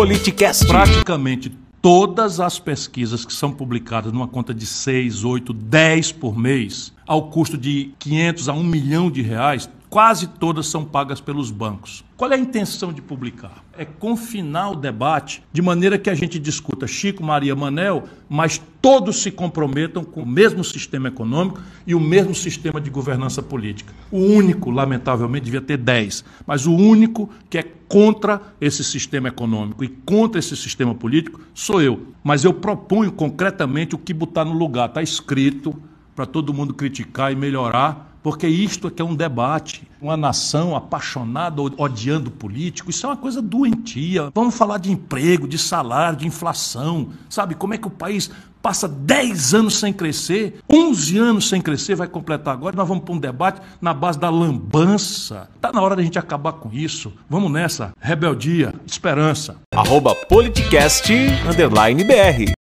Politicast. Praticamente todas as pesquisas que são publicadas numa conta de 6, 8, 10 por mês, ao custo de 500 a 1 milhão de reais, quase todas são pagas pelos bancos. Qual é a intenção de publicar? É confinar o debate de maneira que a gente discuta Chico, Maria, Manel, mas todos se comprometam com o mesmo sistema econômico e o mesmo sistema de governança política. O único, lamentavelmente, devia ter 10, mas o único que é contra esse sistema econômico e contra esse sistema político sou eu. Mas eu proponho concretamente o que botar no lugar. Está escrito para todo mundo criticar e melhorar porque isto é que é um debate. Uma nação apaixonada, odiando político, isso é uma coisa doentia. Vamos falar de emprego, de salário, de inflação. Sabe como é que o país passa 10 anos sem crescer, 11 anos sem crescer, vai completar agora. Nós vamos para um debate na base da lambança. Está na hora da gente acabar com isso. Vamos nessa. Rebeldia, esperança. Arroba politicast, underline BR.